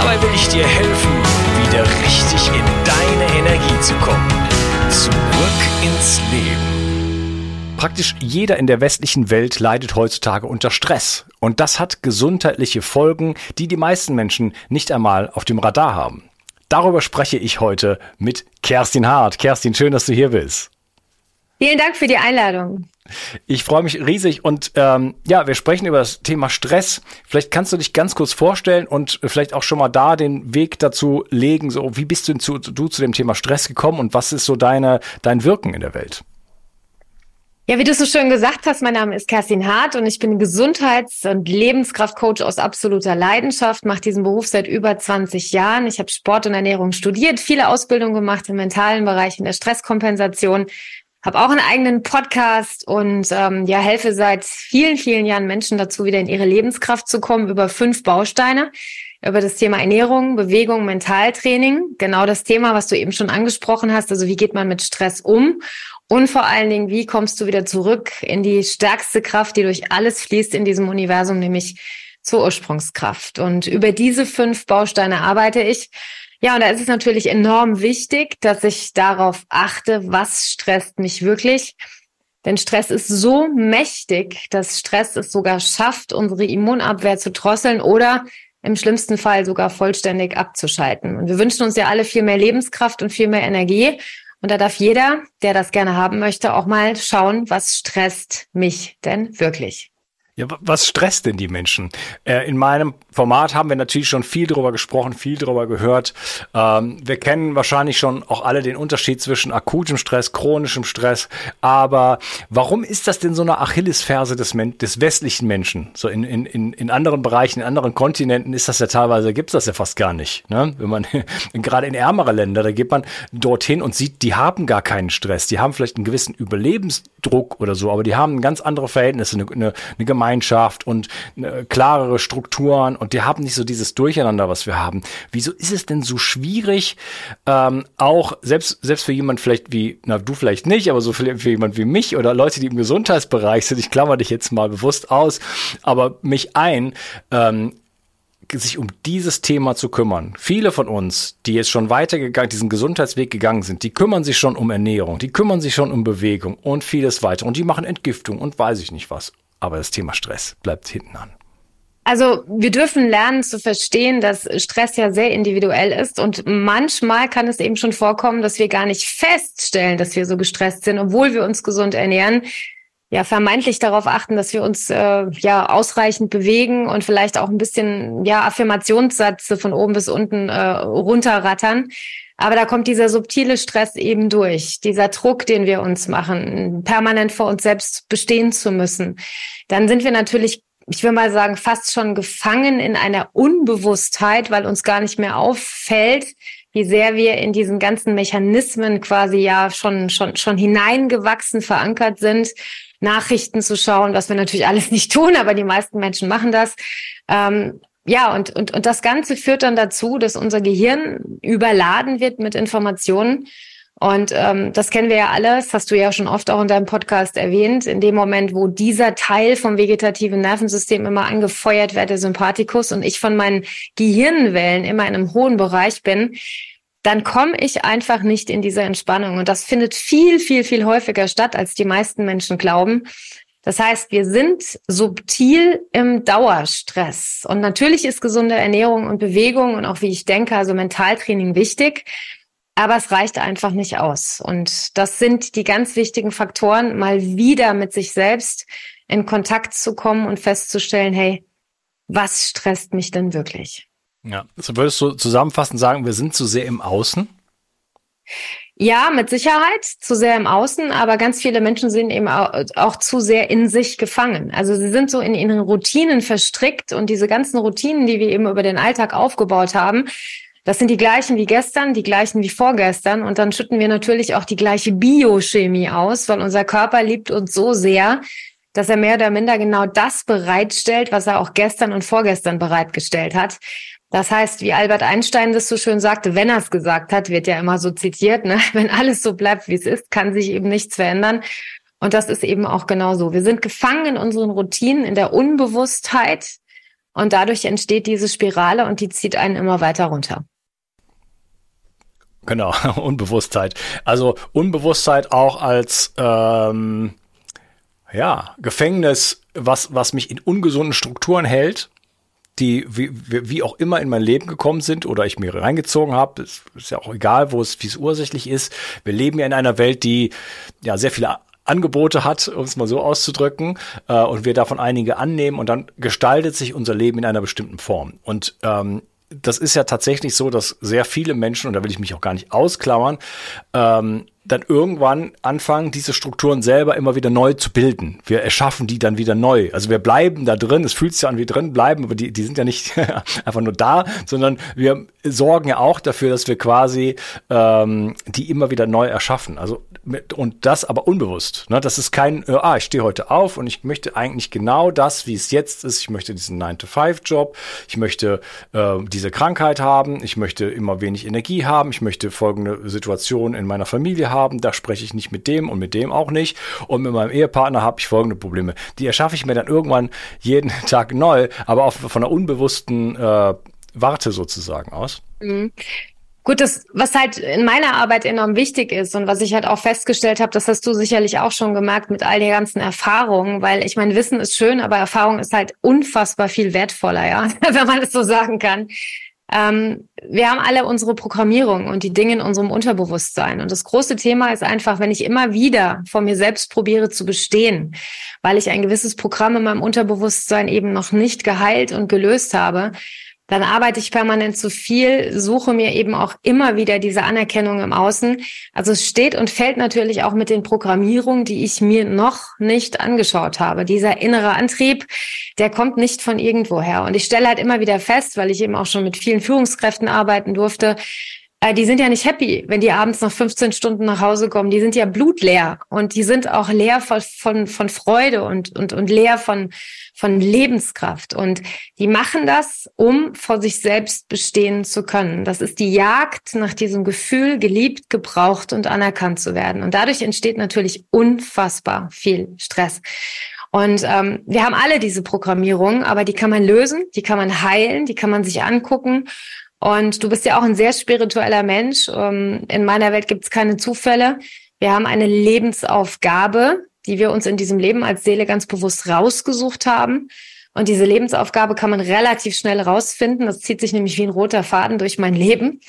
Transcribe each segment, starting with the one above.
Dabei will ich dir helfen, wieder richtig in deine Energie zu kommen. Zurück ins Leben. Praktisch jeder in der westlichen Welt leidet heutzutage unter Stress. Und das hat gesundheitliche Folgen, die die meisten Menschen nicht einmal auf dem Radar haben. Darüber spreche ich heute mit Kerstin Hart. Kerstin, schön, dass du hier bist. Vielen Dank für die Einladung. Ich freue mich riesig und ähm, ja, wir sprechen über das Thema Stress. Vielleicht kannst du dich ganz kurz vorstellen und vielleicht auch schon mal da den Weg dazu legen. So, wie bist du zu, du zu dem Thema Stress gekommen und was ist so deine dein Wirken in der Welt? Ja, wie du so schön gesagt hast, mein Name ist Kerstin Hart und ich bin Gesundheits- und Lebenskraftcoach aus absoluter Leidenschaft, mache diesen Beruf seit über 20 Jahren. Ich habe Sport und Ernährung studiert, viele Ausbildungen gemacht im mentalen Bereich, in der Stresskompensation, habe auch einen eigenen Podcast und ähm, ja, helfe seit vielen, vielen Jahren Menschen dazu, wieder in ihre Lebenskraft zu kommen über fünf Bausteine über das Thema Ernährung, Bewegung, Mentaltraining. Genau das Thema, was du eben schon angesprochen hast. Also wie geht man mit Stress um? Und vor allen Dingen, wie kommst du wieder zurück in die stärkste Kraft, die durch alles fließt in diesem Universum, nämlich zur Ursprungskraft. Und über diese fünf Bausteine arbeite ich. Ja, und da ist es natürlich enorm wichtig, dass ich darauf achte, was stresst mich wirklich. Denn Stress ist so mächtig, dass Stress es sogar schafft, unsere Immunabwehr zu drosseln oder im schlimmsten Fall sogar vollständig abzuschalten. Und wir wünschen uns ja alle viel mehr Lebenskraft und viel mehr Energie. Und da darf jeder, der das gerne haben möchte, auch mal schauen, was stresst mich denn wirklich. Ja, was stresst denn die Menschen? Äh, in meinem Format haben wir natürlich schon viel drüber gesprochen, viel drüber gehört. Ähm, wir kennen wahrscheinlich schon auch alle den Unterschied zwischen akutem Stress, chronischem Stress. Aber warum ist das denn so eine Achillesferse des, Men des westlichen Menschen? So in, in, in, in anderen Bereichen, in anderen Kontinenten ist das ja teilweise, gibt's das ja fast gar nicht. Ne? Wenn man gerade in ärmere Länder, da geht man dorthin und sieht, die haben gar keinen Stress. Die haben vielleicht einen gewissen Überlebensdruck oder so, aber die haben ganz andere Verhältnisse, eine, eine, eine Gemeinschaft und eine, klarere Strukturen und die haben nicht so dieses Durcheinander, was wir haben. Wieso ist es denn so schwierig, ähm, auch selbst, selbst für jemand vielleicht wie, na du vielleicht nicht, aber so für, für jemand wie mich oder Leute, die im Gesundheitsbereich sind, ich klammer dich jetzt mal bewusst aus, aber mich ein, ähm, sich um dieses Thema zu kümmern. Viele von uns, die jetzt schon weitergegangen, diesen Gesundheitsweg gegangen sind, die kümmern sich schon um Ernährung, die kümmern sich schon um Bewegung und vieles weiter und die machen Entgiftung und weiß ich nicht was. Aber das Thema Stress bleibt hinten an. Also wir dürfen lernen zu verstehen, dass Stress ja sehr individuell ist und manchmal kann es eben schon vorkommen, dass wir gar nicht feststellen, dass wir so gestresst sind, obwohl wir uns gesund ernähren. Ja, vermeintlich darauf achten, dass wir uns äh, ja ausreichend bewegen und vielleicht auch ein bisschen ja Affirmationssätze von oben bis unten äh, runterrattern. Aber da kommt dieser subtile Stress eben durch, dieser Druck, den wir uns machen, permanent vor uns selbst bestehen zu müssen. Dann sind wir natürlich ich will mal sagen, fast schon gefangen in einer Unbewusstheit, weil uns gar nicht mehr auffällt, wie sehr wir in diesen ganzen Mechanismen quasi ja schon, schon, schon hineingewachsen, verankert sind, Nachrichten zu schauen, was wir natürlich alles nicht tun, aber die meisten Menschen machen das. Ähm, ja, und, und, und das Ganze führt dann dazu, dass unser Gehirn überladen wird mit Informationen und ähm, das kennen wir ja alles, hast du ja schon oft auch in deinem Podcast erwähnt. In dem Moment, wo dieser Teil vom vegetativen Nervensystem immer angefeuert wird, der Sympathikus, und ich von meinen Gehirnwellen immer in einem hohen Bereich bin, dann komme ich einfach nicht in diese Entspannung. Und das findet viel, viel, viel häufiger statt, als die meisten Menschen glauben. Das heißt, wir sind subtil im Dauerstress. Und natürlich ist gesunde Ernährung und Bewegung und auch wie ich denke, also Mentaltraining wichtig. Aber es reicht einfach nicht aus. Und das sind die ganz wichtigen Faktoren, mal wieder mit sich selbst in Kontakt zu kommen und festzustellen, hey, was stresst mich denn wirklich? Ja, so würdest du zusammenfassend sagen, wir sind zu sehr im Außen? Ja, mit Sicherheit zu sehr im Außen, aber ganz viele Menschen sind eben auch, zu sehr in sich gefangen. Also sie sind so in ihren Routinen verstrickt und diese ganzen Routinen, die wir eben über den Alltag aufgebaut haben, das sind die gleichen wie gestern, die gleichen wie vorgestern. Und dann schütten wir natürlich auch die gleiche Biochemie aus, weil unser Körper liebt uns so sehr, dass er mehr oder minder genau das bereitstellt, was er auch gestern und vorgestern bereitgestellt hat. Das heißt, wie Albert Einstein das so schön sagte, wenn er es gesagt hat, wird ja immer so zitiert, ne? wenn alles so bleibt, wie es ist, kann sich eben nichts verändern. Und das ist eben auch genau so. Wir sind gefangen in unseren Routinen, in der Unbewusstheit. Und dadurch entsteht diese Spirale und die zieht einen immer weiter runter. Genau, Unbewusstheit. Also Unbewusstheit auch als ähm, ja, Gefängnis, was, was mich in ungesunden Strukturen hält, die wie, wie auch immer in mein Leben gekommen sind oder ich mir reingezogen habe. Ist, ist ja auch egal, wo es, wie es ursächlich ist. Wir leben ja in einer Welt, die ja sehr viele Angebote hat, um es mal so auszudrücken, äh, und wir davon einige annehmen und dann gestaltet sich unser Leben in einer bestimmten Form. Und ähm, das ist ja tatsächlich so, dass sehr viele Menschen, und da will ich mich auch gar nicht ausklammern, ähm, dann irgendwann anfangen, diese Strukturen selber immer wieder neu zu bilden. Wir erschaffen die dann wieder neu. Also wir bleiben da drin, es fühlt sich an wie drin bleiben, aber die, die sind ja nicht einfach nur da, sondern wir sorgen ja auch dafür, dass wir quasi ähm, die immer wieder neu erschaffen. Also mit, und das aber unbewusst. Ne? Das ist kein, äh, ah, ich stehe heute auf und ich möchte eigentlich genau das, wie es jetzt ist. Ich möchte diesen 9-to-5-Job, ich möchte äh, diese Krankheit haben, ich möchte immer wenig Energie haben, ich möchte folgende Situation in meiner Familie haben, da spreche ich nicht mit dem und mit dem auch nicht. Und mit meinem Ehepartner habe ich folgende Probleme. Die erschaffe ich mir dann irgendwann jeden Tag neu, aber auch von einer unbewussten äh, Warte sozusagen aus. Mhm. Gut, das, was halt in meiner Arbeit enorm wichtig ist und was ich halt auch festgestellt habe, das hast du sicherlich auch schon gemerkt mit all den ganzen Erfahrungen, weil ich meine, Wissen ist schön, aber Erfahrung ist halt unfassbar viel wertvoller, ja, wenn man es so sagen kann. Ähm, wir haben alle unsere Programmierung und die Dinge in unserem Unterbewusstsein. Und das große Thema ist einfach, wenn ich immer wieder vor mir selbst probiere zu bestehen, weil ich ein gewisses Programm in meinem Unterbewusstsein eben noch nicht geheilt und gelöst habe, dann arbeite ich permanent zu viel, suche mir eben auch immer wieder diese Anerkennung im Außen. Also es steht und fällt natürlich auch mit den Programmierungen, die ich mir noch nicht angeschaut habe. Dieser innere Antrieb, der kommt nicht von irgendwoher. Und ich stelle halt immer wieder fest, weil ich eben auch schon mit vielen Führungskräften arbeiten durfte, die sind ja nicht happy, wenn die abends nach 15 Stunden nach Hause kommen. Die sind ja blutleer und die sind auch leer von, von, von Freude und, und, und leer von, von Lebenskraft. Und die machen das, um vor sich selbst bestehen zu können. Das ist die Jagd nach diesem Gefühl, geliebt, gebraucht und anerkannt zu werden. Und dadurch entsteht natürlich unfassbar viel Stress. Und ähm, wir haben alle diese Programmierung, aber die kann man lösen, die kann man heilen, die kann man sich angucken. Und du bist ja auch ein sehr spiritueller Mensch. Ähm, in meiner Welt gibt es keine Zufälle. Wir haben eine Lebensaufgabe, die wir uns in diesem Leben als Seele ganz bewusst rausgesucht haben. Und diese Lebensaufgabe kann man relativ schnell rausfinden. Das zieht sich nämlich wie ein roter Faden durch mein Leben.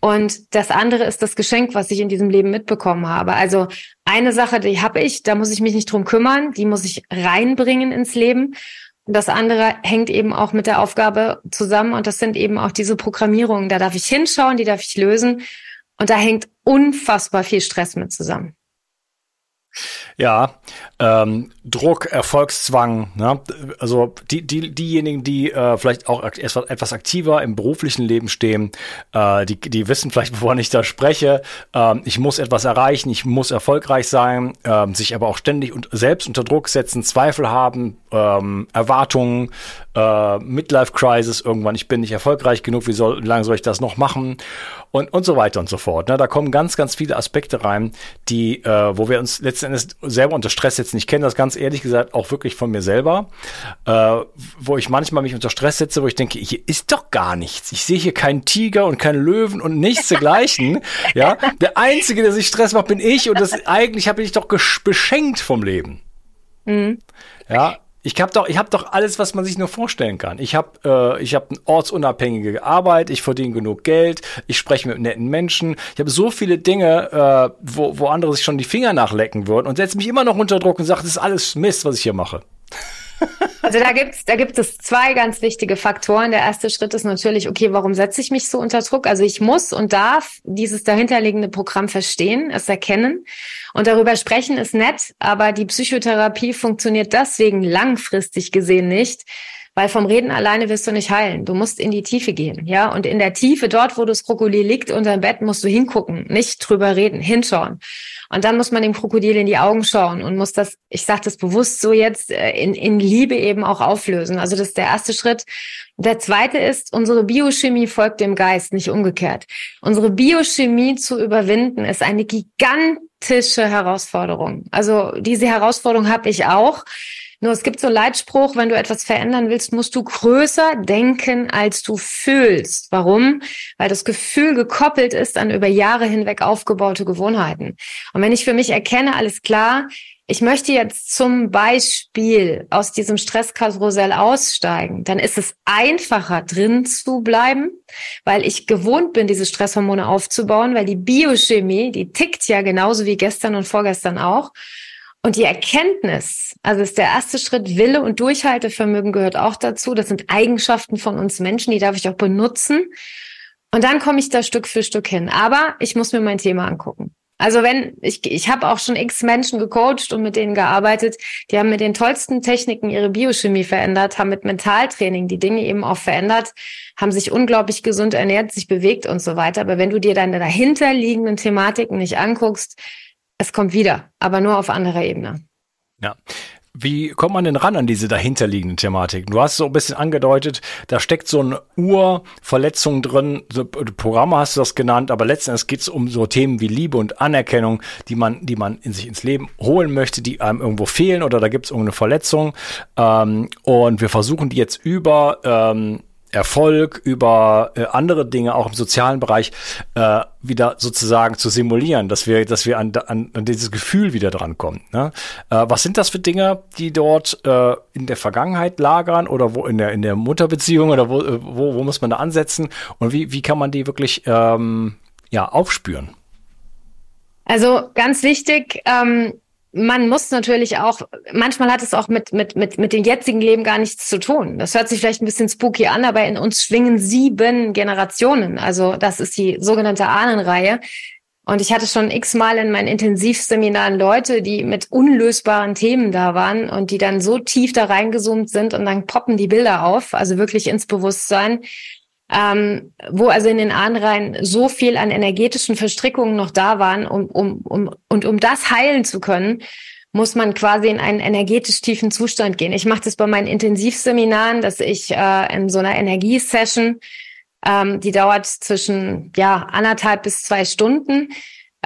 Und das andere ist das Geschenk, was ich in diesem Leben mitbekommen habe. Also eine Sache, die habe ich, da muss ich mich nicht drum kümmern, die muss ich reinbringen ins Leben. Das andere hängt eben auch mit der Aufgabe zusammen und das sind eben auch diese Programmierungen. Da darf ich hinschauen, die darf ich lösen Und da hängt unfassbar viel Stress mit zusammen. Ja, ähm, Druck, Erfolgszwang, ne? also die, die, diejenigen, die äh, vielleicht auch etwas aktiver im beruflichen Leben stehen, äh, die, die wissen vielleicht, wovon ich da spreche. Ähm, ich muss etwas erreichen, ich muss erfolgreich sein, ähm, sich aber auch ständig und selbst unter Druck setzen, Zweifel haben, ähm, Erwartungen, äh, Midlife-Crisis irgendwann, ich bin nicht erfolgreich genug, wie, soll, wie lange soll ich das noch machen? Und, und so weiter und so fort. Ne? Da kommen ganz, ganz viele Aspekte rein, die, äh, wo wir uns letzten Endes selber unter Stress setzen. Ich kenne das ganz ehrlich gesagt auch wirklich von mir selber, äh, wo ich manchmal mich unter Stress setze, wo ich denke, hier ist doch gar nichts. Ich sehe hier keinen Tiger und keinen Löwen und nichts dergleichen. ja, der Einzige, der sich Stress macht, bin ich und das eigentlich habe ich doch beschenkt vom Leben. Mhm. Ja, ich habe doch, ich habe doch alles, was man sich nur vorstellen kann. Ich habe, äh, ich habe eine ortsunabhängige Arbeit, ich verdiene genug Geld, ich spreche mit netten Menschen. Ich habe so viele Dinge, äh, wo, wo andere sich schon die Finger nachlecken würden und setze mich immer noch unter Druck und sage, das ist alles Mist, was ich hier mache. Also da gibt's, da gibt es zwei ganz wichtige Faktoren. Der erste Schritt ist natürlich, okay, warum setze ich mich so unter Druck? Also ich muss und darf dieses dahinterliegende Programm verstehen, es erkennen und darüber sprechen ist nett, aber die Psychotherapie funktioniert deswegen langfristig gesehen nicht, weil vom Reden alleine wirst du nicht heilen. Du musst in die Tiefe gehen, ja. Und in der Tiefe, dort, wo das Krokodil liegt unter dem Bett, musst du hingucken, nicht drüber reden, hinschauen. Und dann muss man dem Krokodil in die Augen schauen und muss das, ich sage das bewusst so jetzt, äh, in, in Liebe eben auch auflösen. Also das ist der erste Schritt. Der zweite ist, unsere Biochemie folgt dem Geist, nicht umgekehrt. Unsere Biochemie zu überwinden ist eine gigantische Herausforderung. Also diese Herausforderung habe ich auch. Nur es gibt so Leitspruch, wenn du etwas verändern willst, musst du größer denken, als du fühlst. Warum? Weil das Gefühl gekoppelt ist an über Jahre hinweg aufgebaute Gewohnheiten. Und wenn ich für mich erkenne, alles klar, ich möchte jetzt zum Beispiel aus diesem Stresskarussell aussteigen, dann ist es einfacher drin zu bleiben, weil ich gewohnt bin, diese Stresshormone aufzubauen, weil die Biochemie, die tickt ja genauso wie gestern und vorgestern auch. Und die Erkenntnis, also ist der erste Schritt, Wille und Durchhaltevermögen gehört auch dazu. Das sind Eigenschaften von uns Menschen, die darf ich auch benutzen. Und dann komme ich da Stück für Stück hin. Aber ich muss mir mein Thema angucken. Also wenn, ich, ich habe auch schon x Menschen gecoacht und mit denen gearbeitet, die haben mit den tollsten Techniken ihre Biochemie verändert, haben mit Mentaltraining die Dinge eben auch verändert, haben sich unglaublich gesund ernährt, sich bewegt und so weiter. Aber wenn du dir deine dahinterliegenden Thematiken nicht anguckst, es kommt wieder, aber nur auf anderer Ebene. Ja. Wie kommt man denn ran an diese dahinterliegenden Thematiken? Du hast so ein bisschen angedeutet, da steckt so eine Urverletzung drin. So, Programme hast du das genannt, aber letztendlich geht es um so Themen wie Liebe und Anerkennung, die man, die man in sich ins Leben holen möchte, die einem irgendwo fehlen oder da gibt es irgendeine Verletzung. Ähm, und wir versuchen die jetzt über ähm, Erfolg, über äh, andere Dinge auch im sozialen Bereich äh, wieder sozusagen zu simulieren, dass wir, dass wir an, an, an dieses Gefühl wieder drankommen. Ne? Äh, was sind das für Dinge, die dort äh, in der Vergangenheit lagern oder wo in der in der Mutterbeziehung oder wo, äh, wo, wo muss man da ansetzen und wie, wie kann man die wirklich ähm, ja aufspüren? Also ganz wichtig, ähm, man muss natürlich auch, manchmal hat es auch mit, mit, mit, mit dem jetzigen Leben gar nichts zu tun. Das hört sich vielleicht ein bisschen spooky an, aber in uns schwingen sieben Generationen. Also das ist die sogenannte Ahnenreihe. Und ich hatte schon x-mal in meinen Intensivseminaren Leute, die mit unlösbaren Themen da waren und die dann so tief da reingezoomt sind und dann poppen die Bilder auf, also wirklich ins Bewusstsein ähm, wo also in den Ahnenreihen so viel an energetischen Verstrickungen noch da waren, um, um, um, und um das heilen zu können, muss man quasi in einen energetisch tiefen Zustand gehen. Ich mache das bei meinen Intensivseminaren, dass ich äh, in so einer Energiesession, ähm, die dauert zwischen ja anderthalb bis zwei Stunden,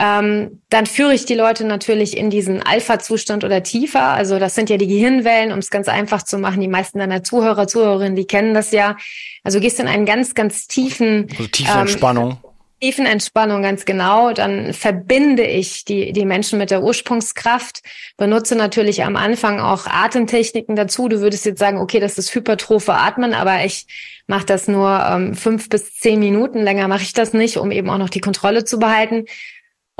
ähm, dann führe ich die Leute natürlich in diesen Alpha-Zustand oder tiefer. Also das sind ja die Gehirnwellen, um es ganz einfach zu machen. Die meisten deiner Zuhörer, Zuhörerinnen, die kennen das ja. Also gehst in einen ganz, ganz tiefen also tiefe ähm, Entspannung. Tiefen Entspannung, ganz genau. Dann verbinde ich die, die Menschen mit der Ursprungskraft, benutze natürlich am Anfang auch Atemtechniken dazu. Du würdest jetzt sagen, okay, das ist hypertrophe Atmen, aber ich mache das nur ähm, fünf bis zehn Minuten. Länger mache ich das nicht, um eben auch noch die Kontrolle zu behalten.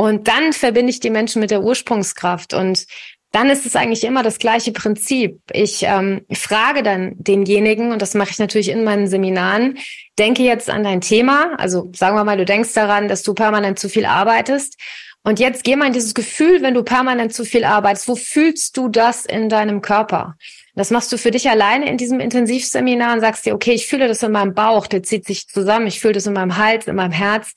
Und dann verbinde ich die Menschen mit der Ursprungskraft. Und dann ist es eigentlich immer das gleiche Prinzip. Ich ähm, frage dann denjenigen, und das mache ich natürlich in meinen Seminaren, denke jetzt an dein Thema. Also sagen wir mal, du denkst daran, dass du permanent zu viel arbeitest. Und jetzt geh mal in dieses Gefühl, wenn du permanent zu viel arbeitest, wo fühlst du das in deinem Körper? Das machst du für dich alleine in diesem Intensivseminar und sagst dir, okay, ich fühle das in meinem Bauch, der zieht sich zusammen, ich fühle das in meinem Hals, in meinem Herz.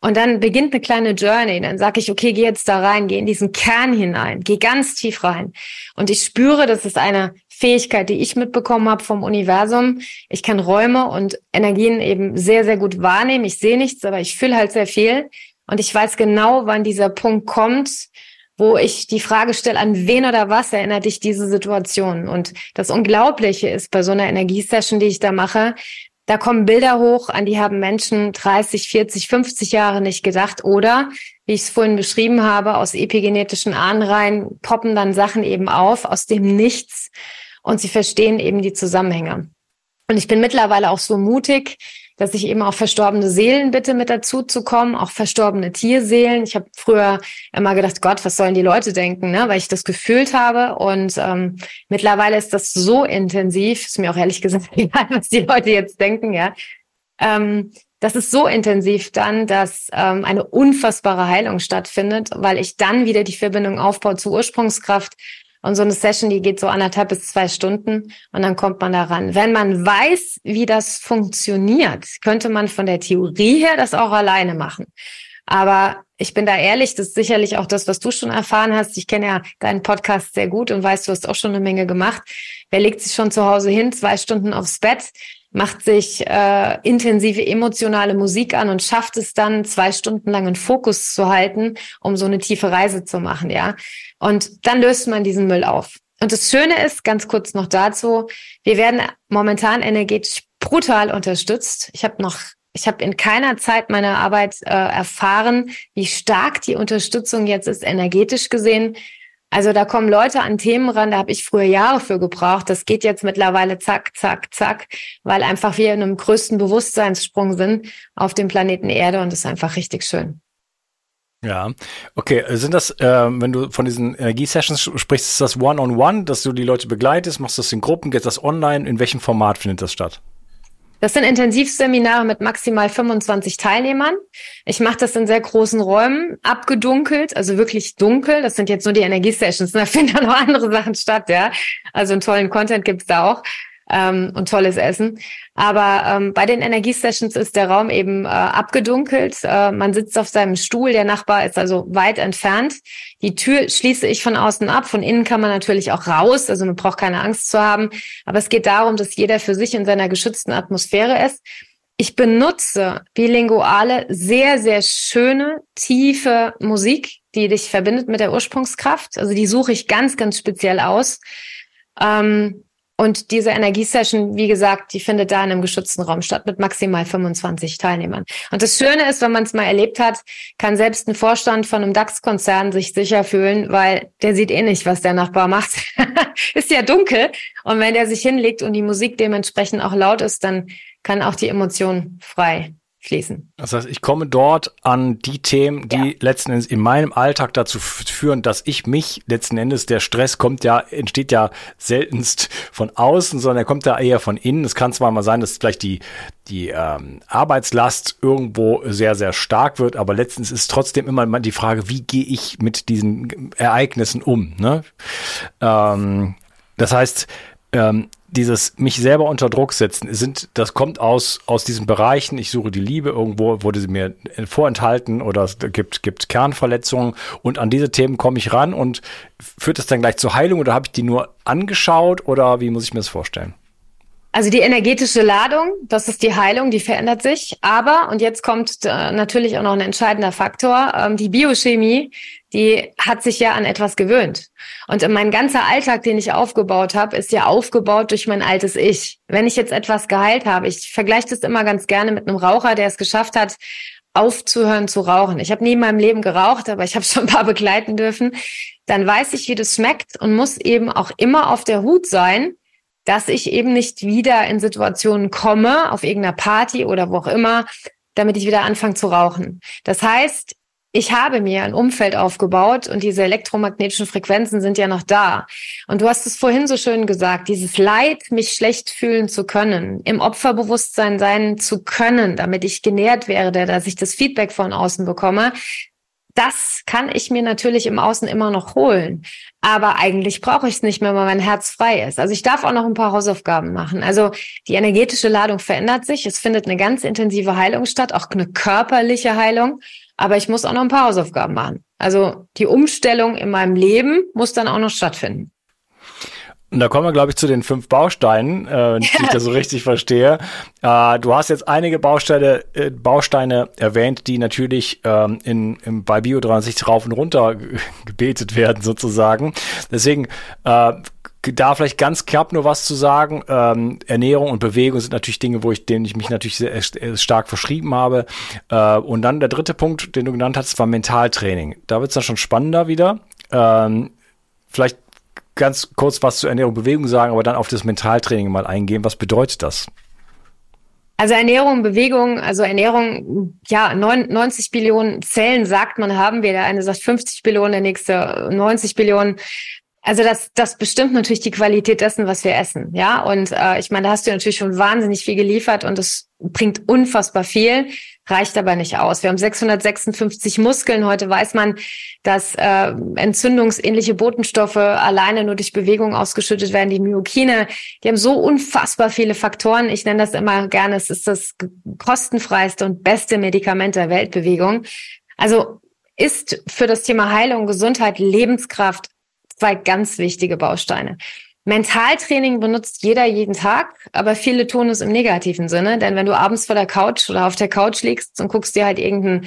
Und dann beginnt eine kleine Journey. Dann sage ich, okay, geh jetzt da rein, geh in diesen Kern hinein, geh ganz tief rein. Und ich spüre, das ist eine Fähigkeit, die ich mitbekommen habe vom Universum. Ich kann Räume und Energien eben sehr, sehr gut wahrnehmen. Ich sehe nichts, aber ich fühle halt sehr viel. Und ich weiß genau, wann dieser Punkt kommt, wo ich die Frage stelle, an wen oder was erinnert dich diese Situation? Und das Unglaubliche ist bei so einer Energiesession, die ich da mache, da kommen Bilder hoch, an die haben Menschen 30, 40, 50 Jahre nicht gedacht. Oder, wie ich es vorhin beschrieben habe, aus epigenetischen Ahnenreihen poppen dann Sachen eben auf, aus dem Nichts. Und sie verstehen eben die Zusammenhänge. Und ich bin mittlerweile auch so mutig, dass ich eben auch verstorbene Seelen bitte mit dazu zu kommen, auch verstorbene Tierseelen. Ich habe früher immer gedacht, Gott, was sollen die Leute denken, ne? weil ich das gefühlt habe. Und ähm, mittlerweile ist das so intensiv, ist mir auch ehrlich gesagt egal, was die Leute jetzt denken, ja. Ähm, das ist so intensiv dann, dass ähm, eine unfassbare Heilung stattfindet, weil ich dann wieder die Verbindung aufbaue zur Ursprungskraft und so eine Session, die geht so anderthalb bis zwei Stunden und dann kommt man daran. Wenn man weiß, wie das funktioniert, könnte man von der Theorie her das auch alleine machen. Aber ich bin da ehrlich, das ist sicherlich auch das, was du schon erfahren hast. Ich kenne ja deinen Podcast sehr gut und weiß, du hast auch schon eine Menge gemacht. Wer legt sich schon zu Hause hin, zwei Stunden aufs Bett, macht sich äh, intensive emotionale Musik an und schafft es dann, zwei Stunden lang einen Fokus zu halten, um so eine tiefe Reise zu machen, ja. Und dann löst man diesen Müll auf. Und das Schöne ist, ganz kurz noch dazu, wir werden momentan energetisch brutal unterstützt. Ich habe noch ich habe in keiner Zeit meiner Arbeit äh, erfahren, wie stark die Unterstützung jetzt ist, energetisch gesehen. Also da kommen Leute an Themen ran, da habe ich früher Jahre für gebraucht. Das geht jetzt mittlerweile zack, zack, zack, weil einfach wir in einem größten Bewusstseinssprung sind auf dem Planeten Erde und das ist einfach richtig schön. Ja, okay. Sind das, äh, wenn du von diesen Energiesessions sprichst, ist das One-on-One, -on -one, dass du die Leute begleitest? Machst du das in Gruppen? Geht das online? In welchem Format findet das statt? Das sind Intensivseminare mit maximal 25 Teilnehmern. Ich mache das in sehr großen Räumen, abgedunkelt, also wirklich dunkel. Das sind jetzt nur die Energiesessions. Da finden dann noch andere Sachen statt, ja. Also einen tollen Content gibt's da auch ähm, und tolles Essen. Aber ähm, bei den Energiesessions ist der Raum eben äh, abgedunkelt. Äh, man sitzt auf seinem Stuhl, der Nachbar ist also weit entfernt. Die Tür schließe ich von außen ab. Von innen kann man natürlich auch raus, also man braucht keine Angst zu haben. Aber es geht darum, dass jeder für sich in seiner geschützten Atmosphäre ist. Ich benutze bilinguale, sehr, sehr schöne, tiefe Musik, die dich verbindet mit der Ursprungskraft. Also die suche ich ganz, ganz speziell aus. Ähm, und diese Energiesession, wie gesagt, die findet da in einem geschützten Raum statt mit maximal 25 Teilnehmern. Und das Schöne ist, wenn man es mal erlebt hat, kann selbst ein Vorstand von einem DAX-Konzern sich sicher fühlen, weil der sieht eh nicht, was der Nachbar macht. ist ja dunkel. Und wenn der sich hinlegt und die Musik dementsprechend auch laut ist, dann kann auch die Emotion frei fließen. Das heißt, ich komme dort an die Themen, die ja. letzten Endes in meinem Alltag dazu führen, dass ich mich letzten Endes, der Stress kommt ja, entsteht ja seltenst von außen, sondern er kommt ja eher von innen. Es kann zwar mal sein, dass vielleicht die, die ähm, Arbeitslast irgendwo sehr, sehr stark wird, aber letztens ist trotzdem immer die Frage, wie gehe ich mit diesen Ereignissen um? Ne? Ähm, das heißt, ähm, dieses mich selber unter Druck setzen, sind, das kommt aus, aus diesen Bereichen, ich suche die Liebe, irgendwo wurde sie mir vorenthalten oder es gibt, gibt Kernverletzungen. Und an diese Themen komme ich ran. Und führt das dann gleich zur Heilung oder habe ich die nur angeschaut? Oder wie muss ich mir das vorstellen? Also die energetische Ladung, das ist die Heilung, die verändert sich. Aber, und jetzt kommt äh, natürlich auch noch ein entscheidender Faktor, ähm, die Biochemie, die hat sich ja an etwas gewöhnt. Und mein ganzer Alltag, den ich aufgebaut habe, ist ja aufgebaut durch mein altes Ich. Wenn ich jetzt etwas geheilt habe, ich vergleiche das immer ganz gerne mit einem Raucher, der es geschafft hat, aufzuhören zu rauchen. Ich habe nie in meinem Leben geraucht, aber ich habe schon ein paar begleiten dürfen. Dann weiß ich, wie das schmeckt und muss eben auch immer auf der Hut sein, dass ich eben nicht wieder in Situationen komme, auf irgendeiner Party oder wo auch immer, damit ich wieder anfange zu rauchen. Das heißt, ich habe mir ein Umfeld aufgebaut und diese elektromagnetischen Frequenzen sind ja noch da. Und du hast es vorhin so schön gesagt, dieses Leid, mich schlecht fühlen zu können, im Opferbewusstsein sein zu können, damit ich genährt werde, dass ich das Feedback von außen bekomme, das kann ich mir natürlich im Außen immer noch holen. Aber eigentlich brauche ich es nicht mehr, weil mein Herz frei ist. Also ich darf auch noch ein paar Hausaufgaben machen. Also die energetische Ladung verändert sich. Es findet eine ganz intensive Heilung statt, auch eine körperliche Heilung. Aber ich muss auch noch ein paar Hausaufgaben machen. Also die Umstellung in meinem Leben muss dann auch noch stattfinden. Und da kommen wir, glaube ich, zu den fünf Bausteinen, äh, wenn ich das so richtig verstehe. Äh, du hast jetzt einige Bausteine, äh, Bausteine erwähnt, die natürlich ähm, in, in, bei Bio 360 rauf und runter gebetet werden, sozusagen. Deswegen äh, da vielleicht ganz knapp nur was zu sagen. Ähm, Ernährung und Bewegung sind natürlich Dinge, wo ich, denen ich mich natürlich sehr, sehr stark verschrieben habe. Äh, und dann der dritte Punkt, den du genannt hast, war Mentaltraining. Da wird es dann schon spannender wieder. Ähm, vielleicht ganz kurz was zu Ernährung und Bewegung sagen, aber dann auf das Mentaltraining mal eingehen. Was bedeutet das? Also Ernährung, Bewegung, also Ernährung, ja, 90 Billionen Zellen sagt man haben wir. Der eine sagt 50 Billionen, der nächste 90 Billionen. Also das, das bestimmt natürlich die Qualität dessen, was wir essen, ja. Und äh, ich meine, da hast du natürlich schon wahnsinnig viel geliefert und es bringt unfassbar viel, reicht aber nicht aus. Wir haben 656 Muskeln. Heute weiß man, dass äh, entzündungsähnliche Botenstoffe alleine nur durch Bewegung ausgeschüttet werden, die Myokine. Die haben so unfassbar viele Faktoren. Ich nenne das immer gerne, es ist das kostenfreiste und beste Medikament der Weltbewegung. Also ist für das Thema Heilung, Gesundheit, Lebenskraft zwei ganz wichtige Bausteine. Mentaltraining benutzt jeder jeden Tag, aber viele tun es im negativen Sinne, denn wenn du abends vor der Couch oder auf der Couch liegst und guckst dir halt irgendein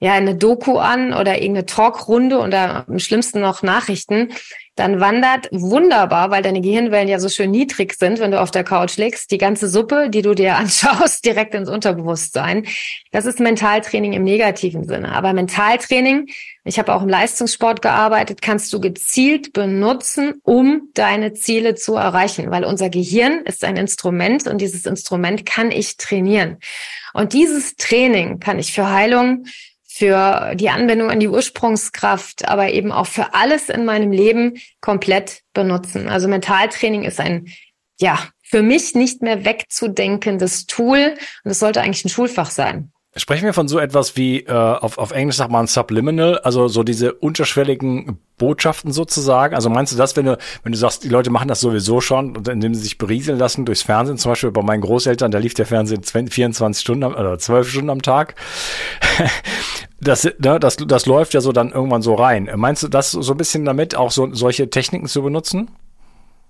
ja, eine Doku an oder irgendeine Talkrunde oder am schlimmsten noch Nachrichten, dann wandert wunderbar, weil deine Gehirnwellen ja so schön niedrig sind, wenn du auf der Couch liegst, die ganze Suppe, die du dir anschaust, direkt ins Unterbewusstsein. Das ist Mentaltraining im negativen Sinne. Aber Mentaltraining, ich habe auch im Leistungssport gearbeitet, kannst du gezielt benutzen, um deine Ziele zu erreichen, weil unser Gehirn ist ein Instrument und dieses Instrument kann ich trainieren. Und dieses Training kann ich für Heilung für die Anwendung an die Ursprungskraft, aber eben auch für alles in meinem Leben komplett benutzen. Also Mentaltraining ist ein, ja, für mich nicht mehr wegzudenkendes Tool und es sollte eigentlich ein Schulfach sein. Sprechen wir von so etwas wie, äh, auf, auf Englisch sagt man Subliminal, also so diese unterschwelligen Botschaften sozusagen. Also meinst du das, wenn du, wenn du sagst, die Leute machen das sowieso schon, indem sie sich berieseln lassen durchs Fernsehen, zum Beispiel bei meinen Großeltern, da lief der Fernsehen 24 Stunden oder 12 Stunden am Tag. Das, ne, das, das läuft ja so dann irgendwann so rein. Meinst du das so ein bisschen damit, auch so solche Techniken zu benutzen?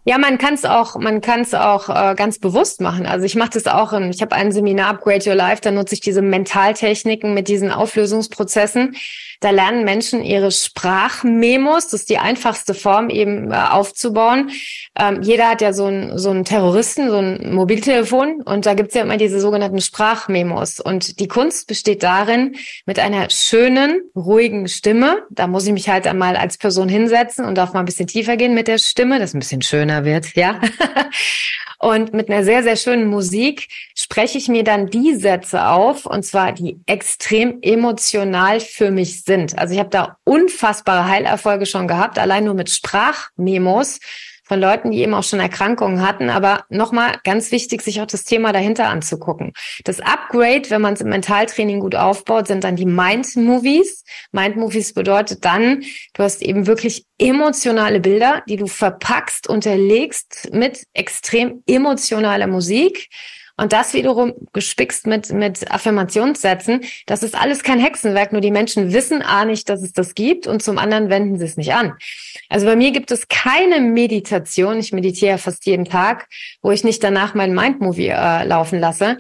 Ja, man kann es auch, man kann es auch äh, ganz bewusst machen. Also ich mache das auch. In, ich habe ein Seminar Upgrade Your Life, da nutze ich diese Mentaltechniken mit diesen Auflösungsprozessen. Da lernen Menschen ihre Sprachmemos, das ist die einfachste Form eben äh, aufzubauen. Ähm, jeder hat ja so einen so Terroristen, so ein Mobiltelefon und da gibt's ja immer diese sogenannten Sprachmemos. Und die Kunst besteht darin, mit einer schönen, ruhigen Stimme, da muss ich mich halt einmal als Person hinsetzen und darf mal ein bisschen tiefer gehen mit der Stimme, das ein bisschen schöner wird, ja. Und mit einer sehr, sehr schönen Musik spreche ich mir dann die Sätze auf, und zwar die extrem emotional für mich sind. Also ich habe da unfassbare Heilerfolge schon gehabt, allein nur mit Sprachmemos von Leuten, die eben auch schon Erkrankungen hatten. Aber nochmal ganz wichtig, sich auch das Thema dahinter anzugucken. Das Upgrade, wenn man es im Mentaltraining gut aufbaut, sind dann die Mind-Movies. Mind-Movies bedeutet dann, du hast eben wirklich emotionale Bilder, die du verpackst, unterlegst mit extrem emotionaler Musik. Und das wiederum gespickt mit, mit Affirmationssätzen. Das ist alles kein Hexenwerk, nur die Menschen wissen A nicht, dass es das gibt und zum anderen wenden sie es nicht an. Also bei mir gibt es keine Meditation, ich meditiere fast jeden Tag, wo ich nicht danach mein Mindmovie äh, laufen lasse.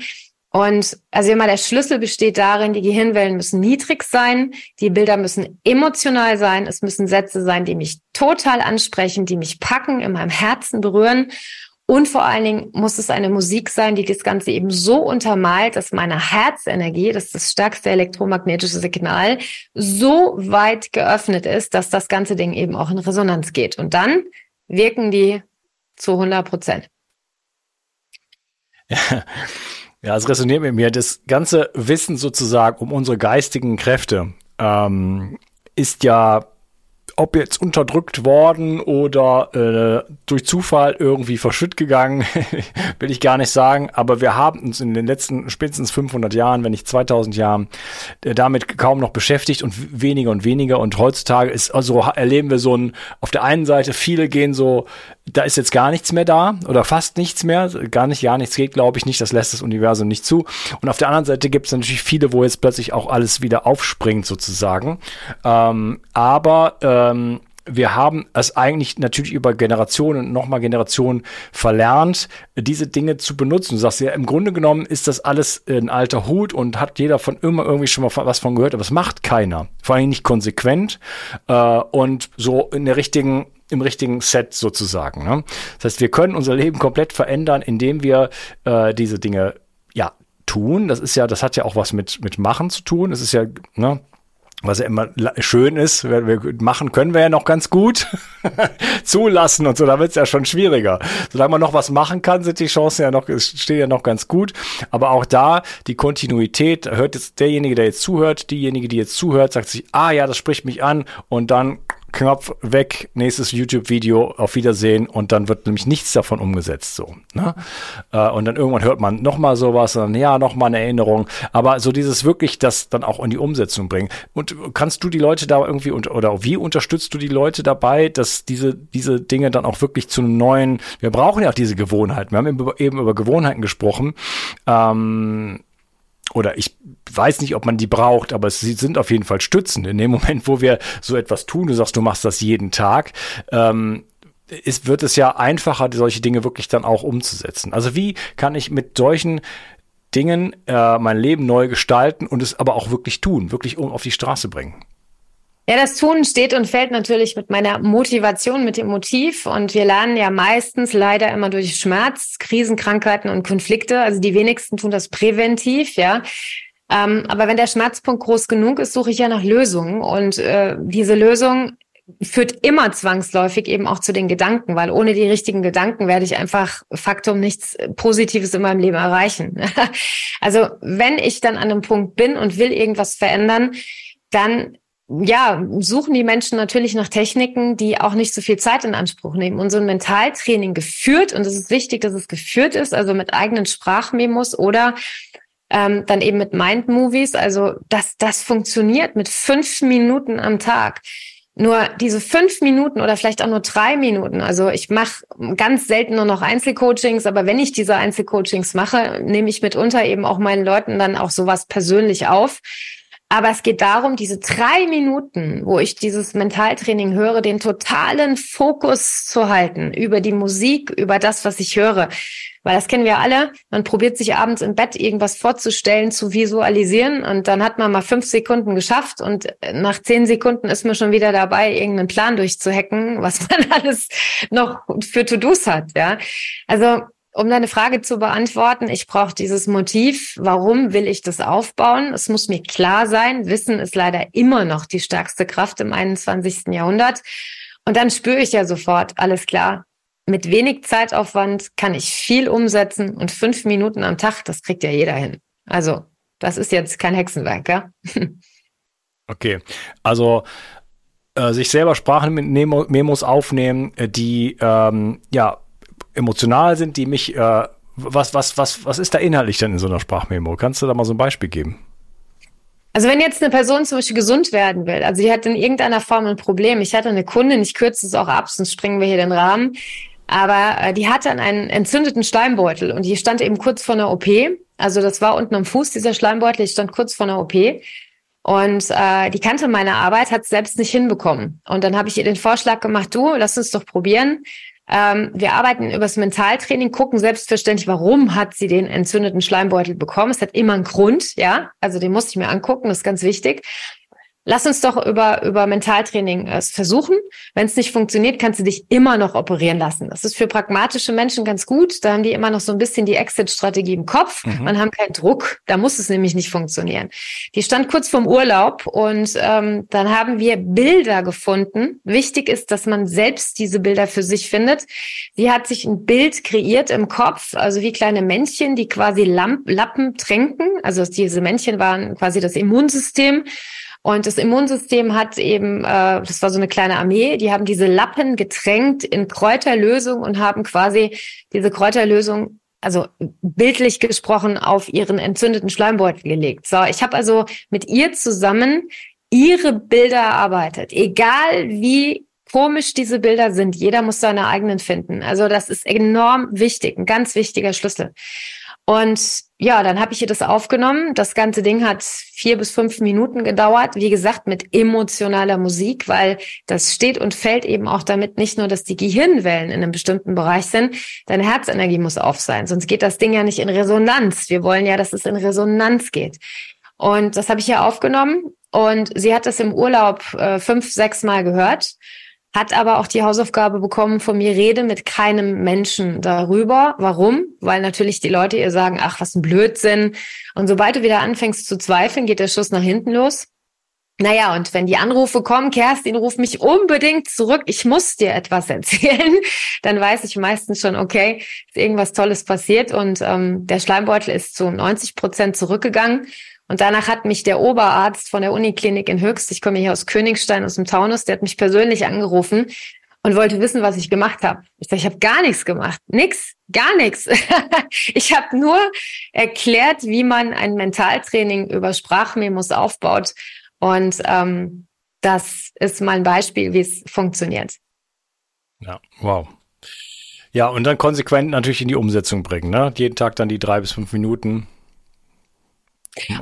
Und also immer der Schlüssel besteht darin, die Gehirnwellen müssen niedrig sein, die Bilder müssen emotional sein, es müssen Sätze sein, die mich total ansprechen, die mich packen, in meinem Herzen berühren. Und vor allen Dingen muss es eine Musik sein, die das Ganze eben so untermalt, dass meine Herzenergie, das ist das stärkste elektromagnetische Signal, so weit geöffnet ist, dass das ganze Ding eben auch in Resonanz geht. Und dann wirken die zu 100 Prozent. Ja. Ja, es resoniert mit mir. Das ganze Wissen sozusagen um unsere geistigen Kräfte, ähm, ist ja ob jetzt unterdrückt worden oder äh, durch Zufall irgendwie verschütt gegangen, will ich gar nicht sagen. Aber wir haben uns in den letzten spätestens 500 Jahren, wenn nicht 2000 Jahren, äh, damit kaum noch beschäftigt und weniger und weniger. Und heutzutage ist also erleben wir so ein, auf der einen Seite viele gehen so, da ist jetzt gar nichts mehr da oder fast nichts mehr, gar nicht, gar nichts geht, glaube ich nicht. Das lässt das Universum nicht zu. Und auf der anderen Seite gibt es natürlich viele, wo jetzt plötzlich auch alles wieder aufspringt sozusagen. Ähm, aber äh, ähm, wir haben es eigentlich natürlich über Generationen und nochmal Generationen verlernt, diese Dinge zu benutzen. Du sagst ja, im Grunde genommen ist das alles ein alter Hut und hat jeder von immer irgendwie schon mal was von gehört, aber es macht keiner. Vor allem nicht konsequent äh, und so in der richtigen im richtigen Set sozusagen. Ne? Das heißt, wir können unser Leben komplett verändern, indem wir äh, diese Dinge ja tun. Das ist ja, das hat ja auch was mit mit Machen zu tun. Das ist ja, ne, was ja immer schön ist, wir machen können wir ja noch ganz gut zulassen und so, da wird es ja schon schwieriger. Solange man noch was machen kann, sind die Chancen ja noch, stehen ja noch ganz gut. Aber auch da die Kontinuität, hört jetzt derjenige, der jetzt zuhört, diejenige, die jetzt zuhört, sagt sich, ah ja, das spricht mich an und dann Knopf weg, nächstes YouTube-Video, auf Wiedersehen und dann wird nämlich nichts davon umgesetzt so. Ne? Äh, und dann irgendwann hört man nochmal sowas, dann ja, nochmal eine Erinnerung. Aber so dieses wirklich das dann auch in die Umsetzung bringen. Und kannst du die Leute da irgendwie unter, oder wie unterstützt du die Leute dabei, dass diese, diese Dinge dann auch wirklich zu einem neuen, wir brauchen ja auch diese Gewohnheiten. Wir haben eben über Gewohnheiten gesprochen. Ähm, oder ich weiß nicht, ob man die braucht, aber sie sind auf jeden Fall stützend. In dem Moment, wo wir so etwas tun, du sagst, du machst das jeden Tag, ähm, ist, wird es ja einfacher, solche Dinge wirklich dann auch umzusetzen. Also wie kann ich mit solchen Dingen äh, mein Leben neu gestalten und es aber auch wirklich tun, wirklich um auf die Straße bringen? Ja, das Tun steht und fällt natürlich mit meiner Motivation, mit dem Motiv. Und wir lernen ja meistens leider immer durch Schmerz, Krisenkrankheiten und Konflikte. Also die wenigsten tun das präventiv, ja. Ähm, aber wenn der Schmerzpunkt groß genug ist, suche ich ja nach Lösungen. Und äh, diese Lösung führt immer zwangsläufig eben auch zu den Gedanken, weil ohne die richtigen Gedanken werde ich einfach Faktum nichts Positives in meinem Leben erreichen. also wenn ich dann an einem Punkt bin und will irgendwas verändern, dann ja, suchen die Menschen natürlich nach Techniken, die auch nicht so viel Zeit in Anspruch nehmen. Und so ein Mentaltraining geführt, und es ist wichtig, dass es geführt ist, also mit eigenen Sprachmemos oder ähm, dann eben mit Mind-Movies. Also das, das funktioniert mit fünf Minuten am Tag. Nur diese fünf Minuten oder vielleicht auch nur drei Minuten. Also ich mache ganz selten nur noch Einzelcoachings, aber wenn ich diese Einzelcoachings mache, nehme ich mitunter eben auch meinen Leuten dann auch sowas persönlich auf aber es geht darum, diese drei Minuten, wo ich dieses Mentaltraining höre, den totalen Fokus zu halten über die Musik, über das, was ich höre. Weil das kennen wir alle. Man probiert sich abends im Bett irgendwas vorzustellen, zu visualisieren und dann hat man mal fünf Sekunden geschafft und nach zehn Sekunden ist man schon wieder dabei, irgendeinen Plan durchzuhacken, was man alles noch für To-Dos hat, ja. Also um deine Frage zu beantworten, ich brauche dieses Motiv. Warum will ich das aufbauen? Es muss mir klar sein. Wissen ist leider immer noch die stärkste Kraft im 21. Jahrhundert. Und dann spüre ich ja sofort, alles klar. Mit wenig Zeitaufwand kann ich viel umsetzen und fünf Minuten am Tag, das kriegt ja jeder hin. Also, das ist jetzt kein Hexenwerk, ja? okay, also äh, sich selber Sprachmemos aufnehmen, äh, die ähm, ja emotional sind, die mich, äh, was, was, was, was ist da inhaltlich denn in so einer Sprachmemo? Kannst du da mal so ein Beispiel geben? Also wenn jetzt eine Person zum Beispiel gesund werden will, also die hat in irgendeiner Form ein Problem. Ich hatte eine Kundin, ich kürze es auch ab, sonst springen wir hier den Rahmen. Aber äh, die hatte einen entzündeten Schleimbeutel und die stand eben kurz vor einer OP. Also das war unten am Fuß dieser Schleimbeutel, ich stand kurz vor einer OP. Und äh, die kannte meine Arbeit, hat es selbst nicht hinbekommen. Und dann habe ich ihr den Vorschlag gemacht, du, lass uns doch probieren. Ähm, wir arbeiten übers Mentaltraining, gucken selbstverständlich, warum hat sie den entzündeten Schleimbeutel bekommen. Es hat immer einen Grund, ja. Also den musste ich mir angucken, das ist ganz wichtig. Lass uns doch über, über Mentaltraining äh, es versuchen. Wenn es nicht funktioniert, kannst du dich immer noch operieren lassen. Das ist für pragmatische Menschen ganz gut. Da haben die immer noch so ein bisschen die Exit-Strategie im Kopf. Mhm. Man haben keinen Druck. Da muss es nämlich nicht funktionieren. Die stand kurz vorm Urlaub und ähm, dann haben wir Bilder gefunden. Wichtig ist, dass man selbst diese Bilder für sich findet. Sie hat sich ein Bild kreiert im Kopf, also wie kleine Männchen, die quasi Lamp Lappen tränken. Also diese Männchen waren quasi das Immunsystem Und das Immunsystem hat eben, äh, das war so eine kleine Armee, die haben diese Lappen getränkt in Kräuterlösung und haben quasi diese Kräuterlösung also bildlich gesprochen, auf ihren entzündeten Schleimbeutel gelegt. So, ich habe also mit ihr zusammen ihre Bilder erarbeitet, egal wie komisch diese Bilder sind. Jeder muss seine eigenen finden. Also das ist enorm wichtig, ein ganz wichtiger Schlüssel. Und ja, dann habe ich ihr das aufgenommen. Das ganze Ding hat vier bis fünf Minuten gedauert. Wie gesagt, mit emotionaler Musik, weil das steht und fällt eben auch damit nicht nur, dass die Gehirnwellen in einem bestimmten Bereich sind. Deine Herzenergie muss auf sein. Sonst geht das Ding ja nicht in Resonanz. Wir wollen ja, dass es in Resonanz geht. Und das habe ich ihr aufgenommen. Und sie hat das im Urlaub äh, fünf, sechs Mal gehört hat aber auch die Hausaufgabe bekommen, von mir rede mit keinem Menschen darüber. Warum? Weil natürlich die Leute ihr sagen, ach, was ein Blödsinn. Und sobald du wieder anfängst zu zweifeln, geht der Schuss nach hinten los. Naja, und wenn die Anrufe kommen, Kerstin, ruf mich unbedingt zurück, ich muss dir etwas erzählen, dann weiß ich meistens schon, okay, ist irgendwas Tolles passiert und ähm, der Schleimbeutel ist zu 90 Prozent zurückgegangen. Und danach hat mich der Oberarzt von der Uniklinik in Höchst, ich komme hier aus Königstein, aus dem Taunus, der hat mich persönlich angerufen und wollte wissen, was ich gemacht habe. Ich sage, ich habe gar nichts gemacht. Nix, gar nichts. ich habe nur erklärt, wie man ein Mentaltraining über Sprachmemos aufbaut. Und ähm, das ist mal ein Beispiel, wie es funktioniert. Ja, wow. Ja, und dann konsequent natürlich in die Umsetzung bringen. Ne? Jeden Tag dann die drei bis fünf Minuten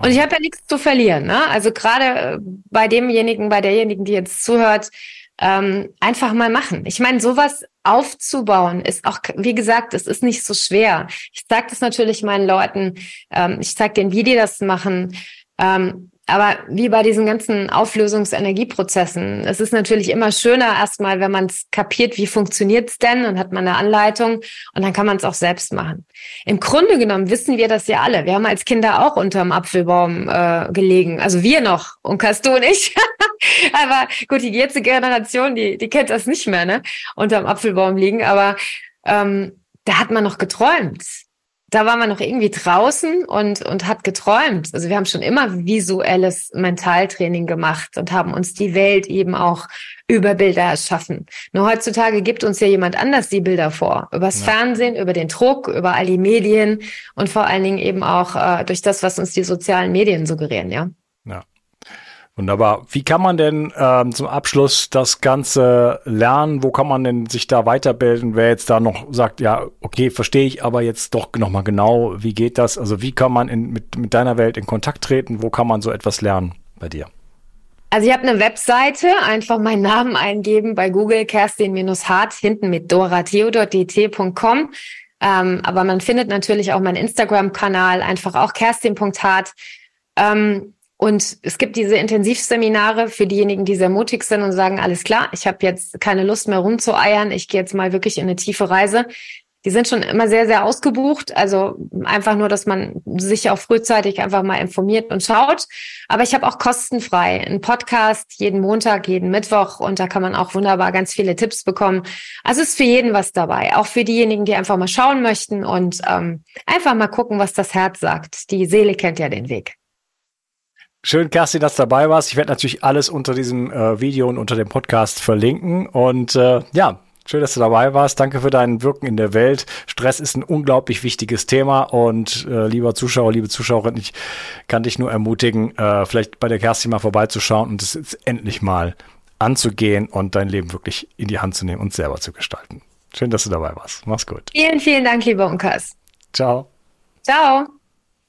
und ich habe ja nichts zu verlieren. Ne? Also gerade äh, bei demjenigen, bei derjenigen, die jetzt zuhört, ähm, einfach mal machen. Ich meine, sowas aufzubauen ist auch, wie gesagt, es ist nicht so schwer. Ich sage das natürlich meinen Leuten, ähm, ich zeige denen, wie die das machen. Ähm, aber wie bei diesen ganzen Auflösungsenergieprozessen, es ist natürlich immer schöner erstmal, wenn man es kapiert, wie funktioniert's denn und hat man eine Anleitung und dann kann man es auch selbst machen. Im Grunde genommen wissen wir das ja alle. Wir haben als Kinder auch unterm Apfelbaum äh, gelegen. Also wir noch und Casto und ich. aber gut, die jetzige Generation, die, die kennt das nicht mehr, ne? Unterm Apfelbaum liegen. Aber ähm, da hat man noch geträumt da war man noch irgendwie draußen und, und hat geträumt. Also wir haben schon immer visuelles Mentaltraining gemacht und haben uns die Welt eben auch über Bilder erschaffen. Nur heutzutage gibt uns ja jemand anders die Bilder vor. Übers ja. Fernsehen, über den Druck, über all die Medien und vor allen Dingen eben auch äh, durch das, was uns die sozialen Medien suggerieren, ja. Wunderbar. Wie kann man denn ähm, zum Abschluss das Ganze lernen? Wo kann man denn sich da weiterbilden? Wer jetzt da noch sagt, ja, okay, verstehe ich, aber jetzt doch nochmal genau, wie geht das? Also wie kann man in, mit, mit deiner Welt in Kontakt treten? Wo kann man so etwas lernen bei dir? Also ich habe eine Webseite, einfach meinen Namen eingeben bei Google, Kerstin-Hart, hinten mit doratheodor.dt.com. Ähm, aber man findet natürlich auch meinen Instagram-Kanal, einfach auch kerstin.hart. Ähm, und es gibt diese Intensivseminare für diejenigen, die sehr mutig sind und sagen, alles klar, ich habe jetzt keine Lust mehr rumzueiern, ich gehe jetzt mal wirklich in eine tiefe Reise. Die sind schon immer sehr, sehr ausgebucht. Also einfach nur, dass man sich auch frühzeitig einfach mal informiert und schaut. Aber ich habe auch kostenfrei einen Podcast jeden Montag, jeden Mittwoch und da kann man auch wunderbar ganz viele Tipps bekommen. Also ist für jeden was dabei. Auch für diejenigen, die einfach mal schauen möchten und ähm, einfach mal gucken, was das Herz sagt. Die Seele kennt ja den Weg. Schön, Kerstin, dass du dabei warst. Ich werde natürlich alles unter diesem äh, Video und unter dem Podcast verlinken. Und äh, ja, schön, dass du dabei warst. Danke für dein Wirken in der Welt. Stress ist ein unglaublich wichtiges Thema. Und äh, lieber Zuschauer, liebe Zuschauerin, ich kann dich nur ermutigen, äh, vielleicht bei der Kerstin mal vorbeizuschauen und es jetzt endlich mal anzugehen und dein Leben wirklich in die Hand zu nehmen und selber zu gestalten. Schön, dass du dabei warst. Mach's gut. Vielen, vielen Dank, lieber Unkas. Ciao. Ciao.